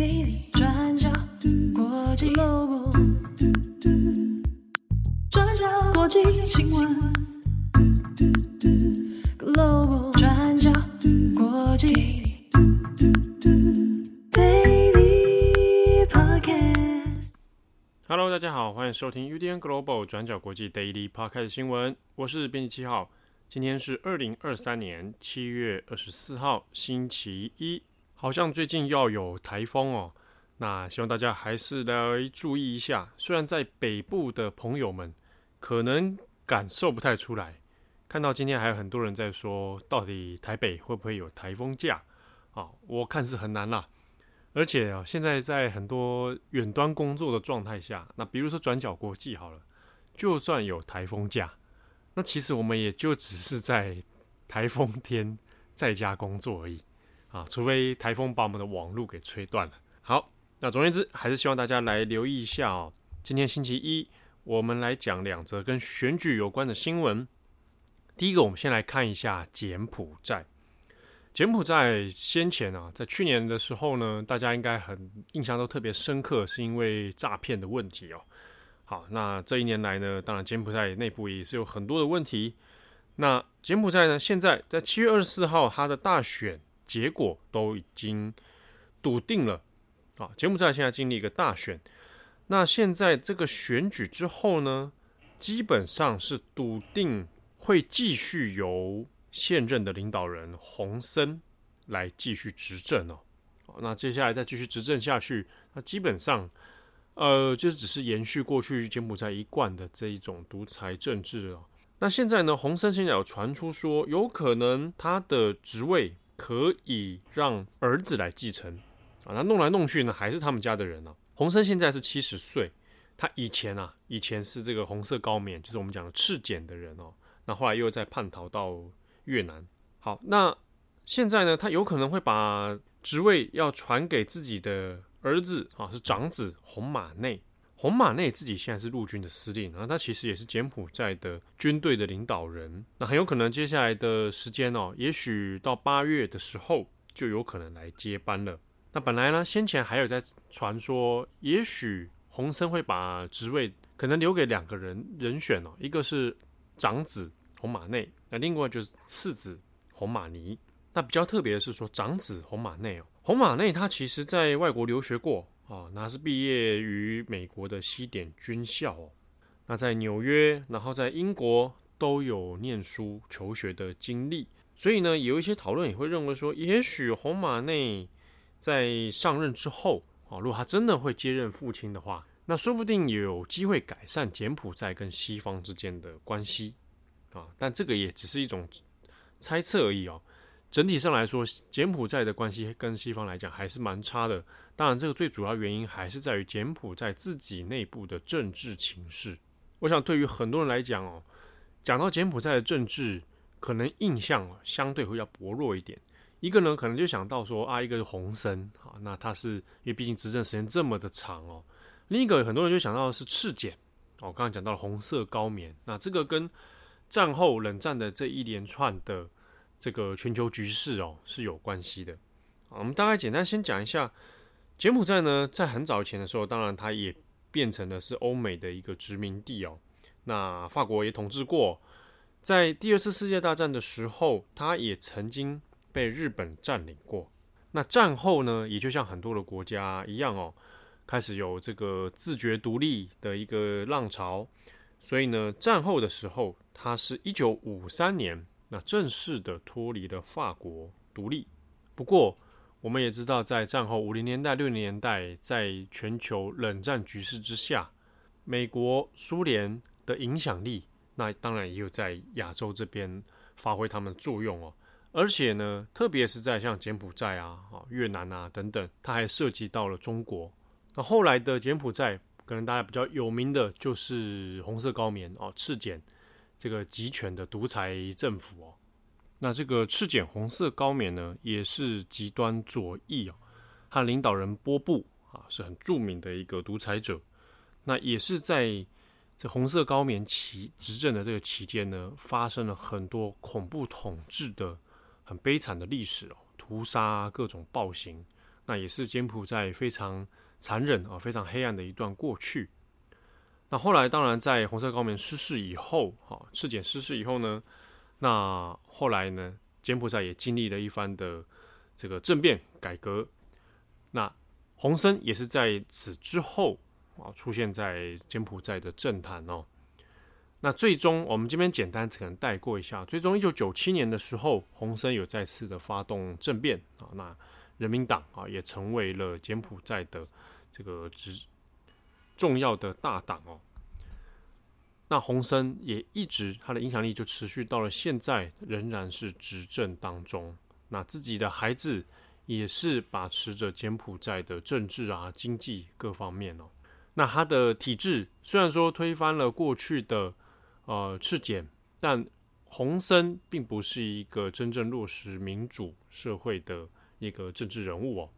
daily 转角国际 Global 转角国际新闻 Global 转角国际 daily podcast。Hello，大家好，欢迎收听 UDN Global 转角国际 Daily Podcast 新闻，我是编辑七号。今天是二零二三年七月二十四号，星期一。好像最近要有台风哦，那希望大家还是来注意一下。虽然在北部的朋友们可能感受不太出来，看到今天还有很多人在说，到底台北会不会有台风假啊？我看是很难啦。而且啊，现在在很多远端工作的状态下，那比如说转角国际好了，就算有台风假，那其实我们也就只是在台风天在家工作而已。啊，除非台风把我们的网络给吹断了。好，那总而言之，还是希望大家来留意一下哦。今天星期一，我们来讲两则跟选举有关的新闻。第一个，我们先来看一下柬埔寨。柬埔寨先前啊，在去年的时候呢，大家应该很印象都特别深刻，是因为诈骗的问题哦。好，那这一年来呢，当然柬埔寨内部也是有很多的问题。那柬埔寨呢，现在在七月二十四号，它的大选。结果都已经笃定了啊！柬埔寨现在经历一个大选，那现在这个选举之后呢，基本上是笃定会继续由现任的领导人洪森来继续执政哦。那接下来再继续执政下去，那基本上呃，就是只是延续过去柬埔寨一贯的这一种独裁政治了。那现在呢，洪森现在有传出说，有可能他的职位。可以让儿子来继承啊，那弄来弄去呢，还是他们家的人呢、洪森现在是七十岁，他以前啊，以前是这个红色高棉，就是我们讲的赤柬的人哦。那后来又在叛逃到越南。好，那现在呢，他有可能会把职位要传给自己的儿子啊，是长子洪马内。洪马内自己现在是陆军的司令，然后他其实也是柬埔寨的军队的领导人。那很有可能接下来的时间哦，也许到八月的时候就有可能来接班了。那本来呢，先前还有在传说，也许洪森会把职位可能留给两个人人选哦，一个是长子洪马内，那另外就是次子洪马尼。那比较特别的是说，长子洪马内哦，洪马内他其实在外国留学过。哦，那是毕业于美国的西点军校哦。那在纽约，然后在英国都有念书求学的经历，所以呢，有一些讨论也会认为说，也许洪马内在上任之后，啊，如果他真的会接任父亲的话，那说不定有机会改善柬埔寨跟西方之间的关系啊。但这个也只是一种猜测而已哦。整体上来说，柬埔寨的关系跟西方来讲还是蛮差的。当然，这个最主要原因还是在于柬埔寨自己内部的政治情势。我想，对于很多人来讲哦，讲到柬埔寨的政治，可能印象相对会要薄弱一点。一个呢，可能就想到说啊，一个是洪森啊，那他是因为毕竟执政时间这么的长哦。另一个很多人就想到是赤柬哦，刚刚讲到了红色高棉，那这个跟战后冷战的这一连串的。这个全球局势哦是有关系的。我们大概简单先讲一下，柬埔寨呢，在很早前的时候，当然它也变成了是欧美的一个殖民地哦。那法国也统治过，在第二次世界大战的时候，它也曾经被日本占领过。那战后呢，也就像很多的国家一样哦，开始有这个自觉独立的一个浪潮。所以呢，战后的时候，它是一九五三年。那正式的脱离了法国独立。不过，我们也知道，在战后五零年代、六零年代，在全球冷战局势之下，美国、苏联的影响力，那当然也有在亚洲这边发挥他们作用哦。而且呢，特别是在像柬埔寨啊、越南啊等等，它还涉及到了中国。那后来的柬埔寨，可能大家比较有名的就是红色高棉哦，赤柬。这个集权的独裁政府哦，那这个赤柬红色高棉呢，也是极端左翼哦。他领导人波布啊，是很著名的一个独裁者。那也是在这红色高棉期执政的这个期间呢，发生了很多恐怖统治的很悲惨的历史哦，屠杀各种暴行那也是柬埔寨非常残忍啊、非常黑暗的一段过去。那后来，当然在红色高棉失势以后，哈，赤柬失势以后呢，那后来呢，柬埔寨也经历了一番的这个政变改革。那洪森也是在此之后啊，出现在柬埔寨的政坛哦。那最终，我们这边简单可能带过一下。最终，一九九七年的时候，洪森有再次的发动政变啊。那人民党啊，也成为了柬埔寨的这个执重要的大党哦。那洪森也一直他的影响力就持续到了现在，仍然是执政当中。那自己的孩子也是把持着柬埔寨的政治啊、经济各方面哦。那他的体制虽然说推翻了过去的。呃，赤柬，但洪森并不是一个真正落实民主社会的一个政治人物哦。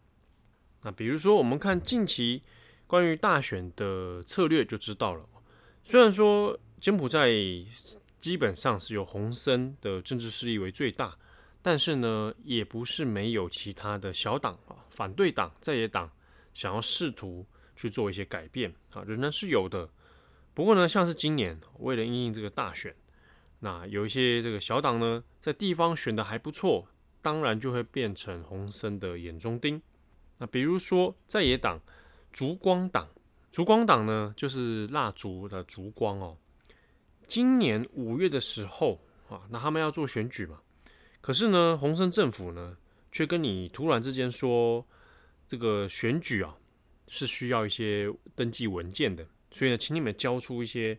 那比如说，我们看近期关于大选的策略就知道了。虽然说柬埔寨基本上是由洪森的政治势力为最大，但是呢，也不是没有其他的小党啊、反对党、在野党想要试图去做一些改变啊，仍然是有的。不过呢，像是今年为了应应这个大选，那有一些这个小党呢，在地方选的还不错，当然就会变成洪森的眼中钉。那比如说在野党烛光党，烛光党呢就是蜡烛的烛光哦。今年五月的时候啊，那他们要做选举嘛，可是呢，洪森政府呢却跟你突然之间说，这个选举啊是需要一些登记文件的。所以呢，请你们交出一些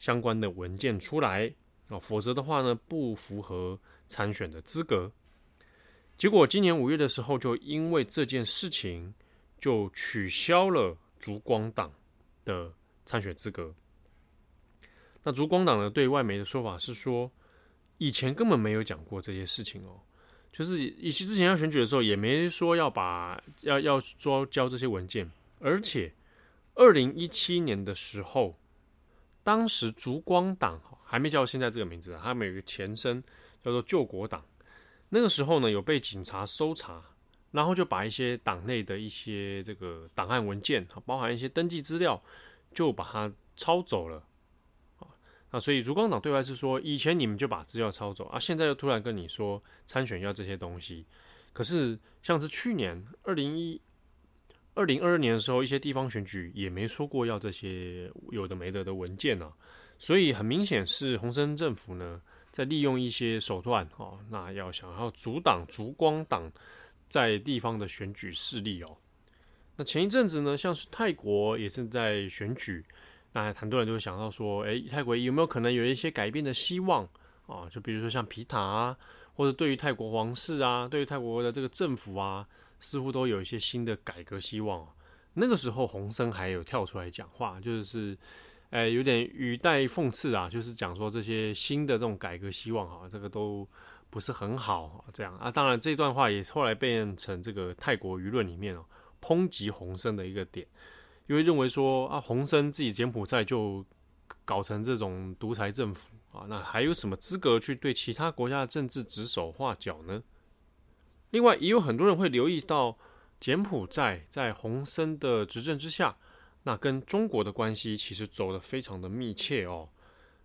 相关的文件出来啊，否则的话呢，不符合参选的资格。结果今年五月的时候，就因为这件事情，就取消了烛光党的参选资格。那烛光党呢，对外媒的说法是说，以前根本没有讲过这些事情哦，就是以前之前要选举的时候，也没说要把要要说交这些文件，而且。二零一七年的时候，当时烛光党还没叫现在这个名字，他们有一个前身叫做救国党。那个时候呢，有被警察搜查，然后就把一些党内的一些这个档案文件，包含一些登记资料，就把它抄走了。啊，所以烛光党对外是说，以前你们就把资料抄走啊，现在又突然跟你说参选要这些东西。可是像是去年二零一。二零二二年的时候，一些地方选举也没说过要这些有的没的的文件啊，所以很明显是洪森政府呢在利用一些手段哦，那要想要阻挡烛光党在地方的选举势力哦。那前一阵子呢，像是泰国也是在选举，那很多人就会想到说，诶，泰国有没有可能有一些改变的希望啊？就比如说像皮塔啊，或者对于泰国皇室啊，对于泰国的这个政府啊。似乎都有一些新的改革希望。那个时候，洪森还有跳出来讲话，就是，诶，有点语带讽刺啊，就是讲说这些新的这种改革希望哈，这个都不是很好这样啊。当然，这段话也后来变成这个泰国舆论里面哦抨击洪森的一个点，因为认为说啊，洪森自己柬埔寨就搞成这种独裁政府啊，那还有什么资格去对其他国家的政治指手画脚呢？另外，也有很多人会留意到，柬埔寨在洪森的执政之下，那跟中国的关系其实走得非常的密切哦。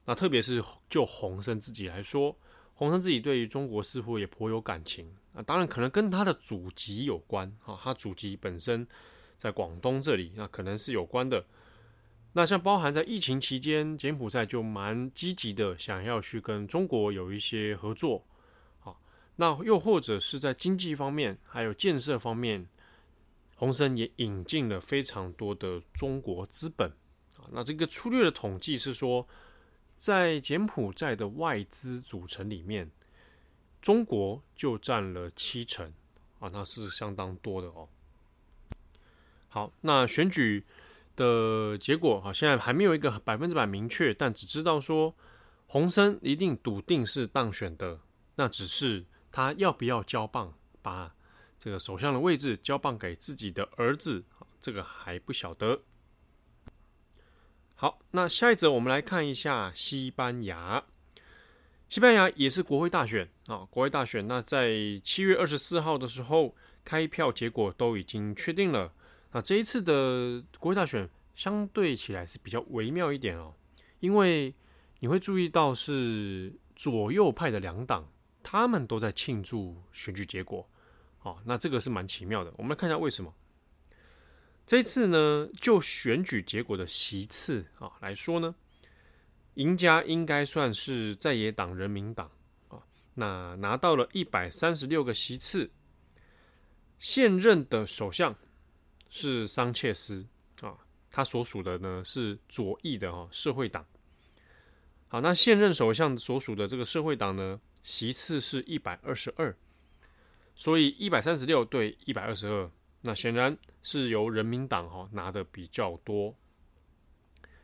那特别是就洪森自己来说，洪森自己对于中国似乎也颇有感情。啊当然可能跟他的祖籍有关啊，他祖籍本身在广东这里，那可能是有关的。那像包含在疫情期间，柬埔寨就蛮积极的想要去跟中国有一些合作啊。那又或者是在经济方面，还有建设方面，洪森也引进了非常多的中国资本啊。那这个粗略的统计是说，在柬埔寨的外资组成里面，中国就占了七成啊，那是相当多的哦。好，那选举的结果啊，现在还没有一个百分之百明确，但只知道说洪森一定笃定是当选的，那只是。他要不要交棒，把这个首相的位置交棒给自己的儿子？这个还不晓得。好，那下一则我们来看一下西班牙。西班牙也是国会大选啊，国会大选。那在七月二十四号的时候，开票结果都已经确定了。那这一次的国会大选相对起来是比较微妙一点哦，因为你会注意到是左右派的两党，他们都在庆祝选举结果。好，那这个是蛮奇妙的。我们来看一下为什么。这次呢，就选举结果的席次啊来说呢，赢家应该算是在野党人民党啊，那拿到了一百三十六个席次。现任的首相是桑切斯啊，他所属的呢是左翼的哈社会党。好，那现任首相所属的这个社会党呢，席次是一百二十二，所以一百三十六对一百二十二。那显然是由人民党哈拿的比较多，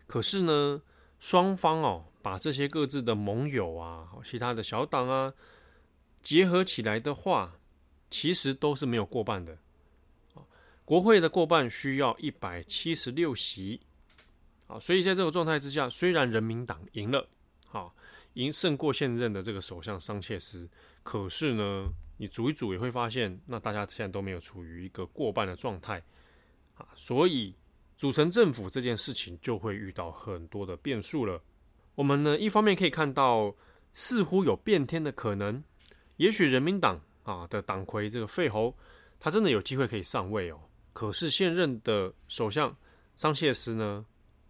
可是呢，双方哦把这些各自的盟友啊、其他的小党啊结合起来的话，其实都是没有过半的。国会的过半需要一百七十六席，啊，所以在这个状态之下，虽然人民党赢了，好赢胜过现任的这个首相桑切斯，可是呢。你组一组也会发现，那大家现在都没有处于一个过半的状态啊，所以组成政府这件事情就会遇到很多的变数了。我们呢，一方面可以看到似乎有变天的可能，也许人民党啊的党魁这个费侯，他真的有机会可以上位哦。可是现任的首相桑切斯呢，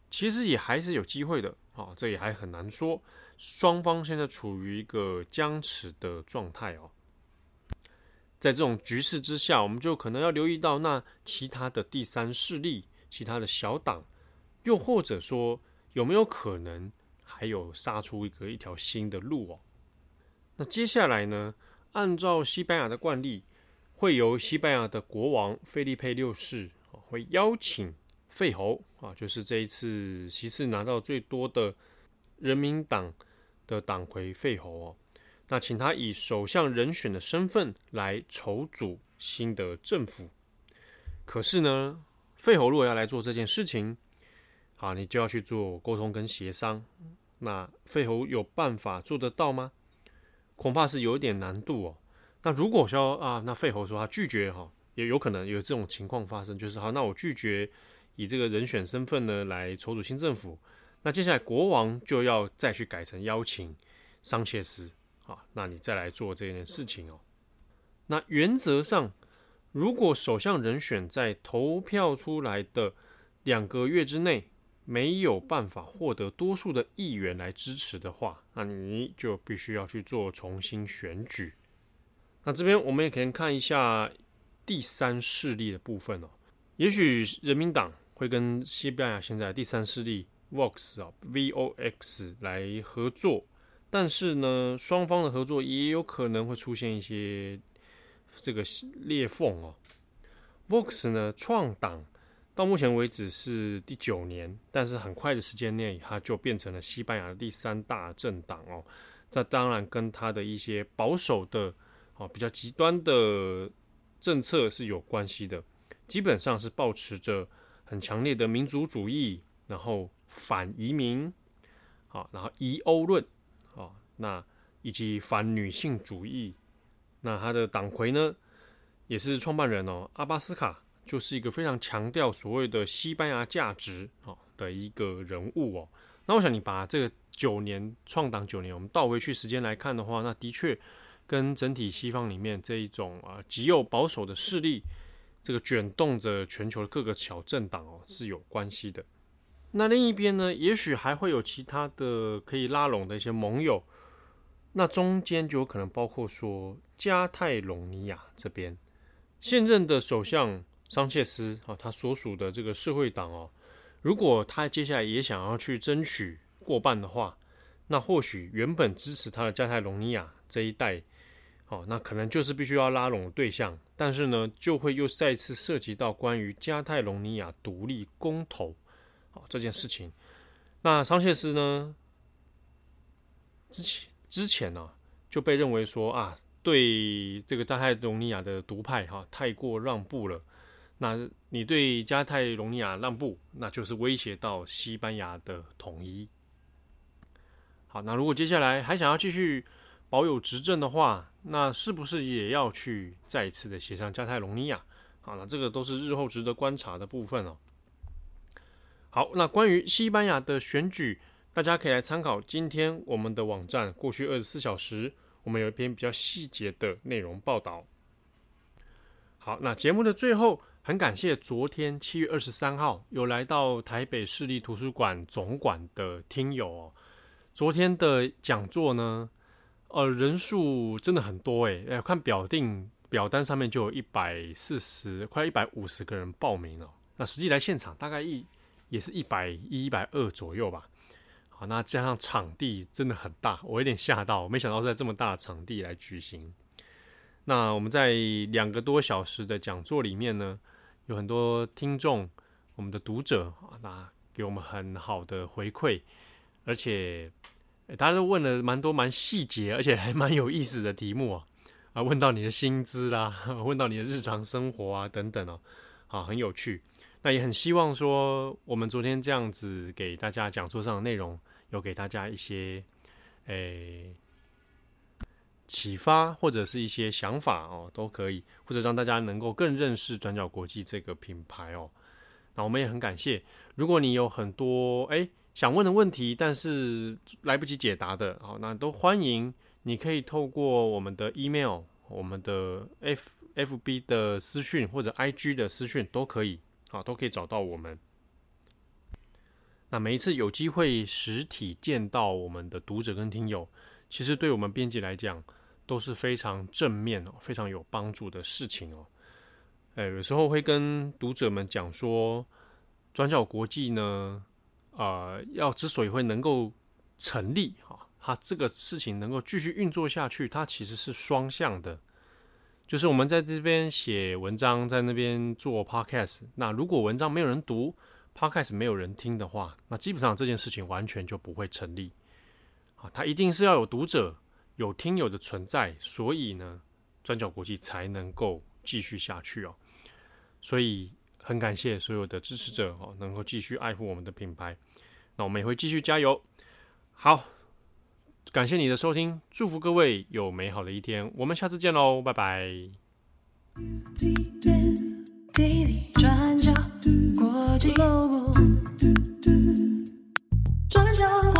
其实也还是有机会的啊，这也还很难说。双方现在处于一个僵持的状态哦。在这种局势之下，我们就可能要留意到那其他的第三势力、其他的小党，又或者说有没有可能还有杀出一个一条新的路哦？那接下来呢？按照西班牙的惯例，会由西班牙的国王菲利佩六世会邀请费侯啊，就是这一次席次拿到最多的人民党的党魁费侯哦。那请他以首相人选的身份来筹组新的政府。可是呢，费侯如果要来做这件事情，好，你就要去做沟通跟协商。那费侯有办法做得到吗？恐怕是有点难度哦。那如果说啊，那费侯说他拒绝哈，也有可能有这种情况发生，就是好，那我拒绝以这个人选身份呢来筹组新政府。那接下来国王就要再去改成邀请桑切斯。好，那你再来做这件事情哦。那原则上，如果首相人选在投票出来的两个月之内没有办法获得多数的议员来支持的话，那你就必须要去做重新选举。那这边我们也可以看一下第三势力的部分哦。也许人民党会跟西班牙现在的第三势力 Vox 啊 （V-O-X） 来合作。但是呢，双方的合作也有可能会出现一些这个裂缝哦。Vox 呢，创党到目前为止是第九年，但是很快的时间内，它就变成了西班牙的第三大政党哦。这当然跟它的一些保守的、哦比较极端的政策是有关系的。基本上是保持着很强烈的民族主义，然后反移民，好，然后移欧论。那以及反女性主义，那他的党魁呢，也是创办人哦，阿巴斯卡就是一个非常强调所谓的西班牙价值哦的一个人物哦。那我想你把这个九年创党九年，我们倒回去时间来看的话，那的确跟整体西方里面这一种啊极右保守的势力，这个卷动着全球的各个小政党哦是有关系的。那另一边呢，也许还会有其他的可以拉拢的一些盟友。那中间就有可能包括说加泰隆尼亚这边现任的首相桑切斯啊，他所属的这个社会党哦，如果他接下来也想要去争取过半的话，那或许原本支持他的加泰隆尼亚这一代，哦，那可能就是必须要拉拢的对象，但是呢，就会又再次涉及到关于加泰隆尼亚独立公投，好这件事情。那桑切斯呢，之前。之前呢、就被认为说啊，对这个加泰隆尼亚的独派哈、太过让步了。那你对加泰隆尼亚让步，那就是威胁到西班牙的统一。好，那如果接下来还想要继续保有执政的话，那是不是也要去再一次的协商加泰隆尼亚？好，那这个都是日后值得观察的部分哦。好，那关于西班牙的选举，大家可以来参考今天我们的网站过去二十四小时，我们有一篇比较细节的内容报道。好，那节目的最后，很感谢昨天七月二十三号有来到台北市立图书馆总馆的听友哦。昨天的讲座呢，呃，人数真的很多诶，哎，看表定表单上面就有一百四十，快一百五十个人报名了。那实际来现场大概一也是一百、一百二左右吧。好，那加上场地真的很大，我有点吓到，没想到在这么大的场地来举行。那我们在两个多小时的讲座里面呢，有很多听众，我们的读者啊，那给我们很好的回馈，而且大家都问了蛮多蛮细节，而且还蛮有意思的题目啊，啊，问到你的薪资啦，问到你的日常生活啊等等哦，啊，很有趣。那也很希望说，我们昨天这样子给大家讲座上的内容，有给大家一些诶。启发或者是一些想法哦，都可以，或者让大家能够更认识转角国际这个品牌哦。那我们也很感谢，如果你有很多诶想问的问题，但是来不及解答的，好，那都欢迎，你可以透过我们的 email、我们的 F FB 的私讯或者 IG 的私讯都可以，啊，都可以找到我们。那每一次有机会实体见到我们的读者跟听友。其实对我们编辑来讲都是非常正面哦，非常有帮助的事情哦。哎，有时候会跟读者们讲说，转角国际呢，呃，要之所以会能够成立哈，它这个事情能够继续运作下去，它其实是双向的。就是我们在这边写文章，在那边做 podcast，那如果文章没有人读，podcast 没有人听的话，那基本上这件事情完全就不会成立啊。它一定是要有读者、有听友的存在，所以呢，转角国际才能够继续下去哦。所以很感谢所有的支持者哦，能够继续爱护我们的品牌。那我们也会继续加油。好，感谢你的收听，祝福各位有美好的一天。我们下次见喽，拜拜。转角国际，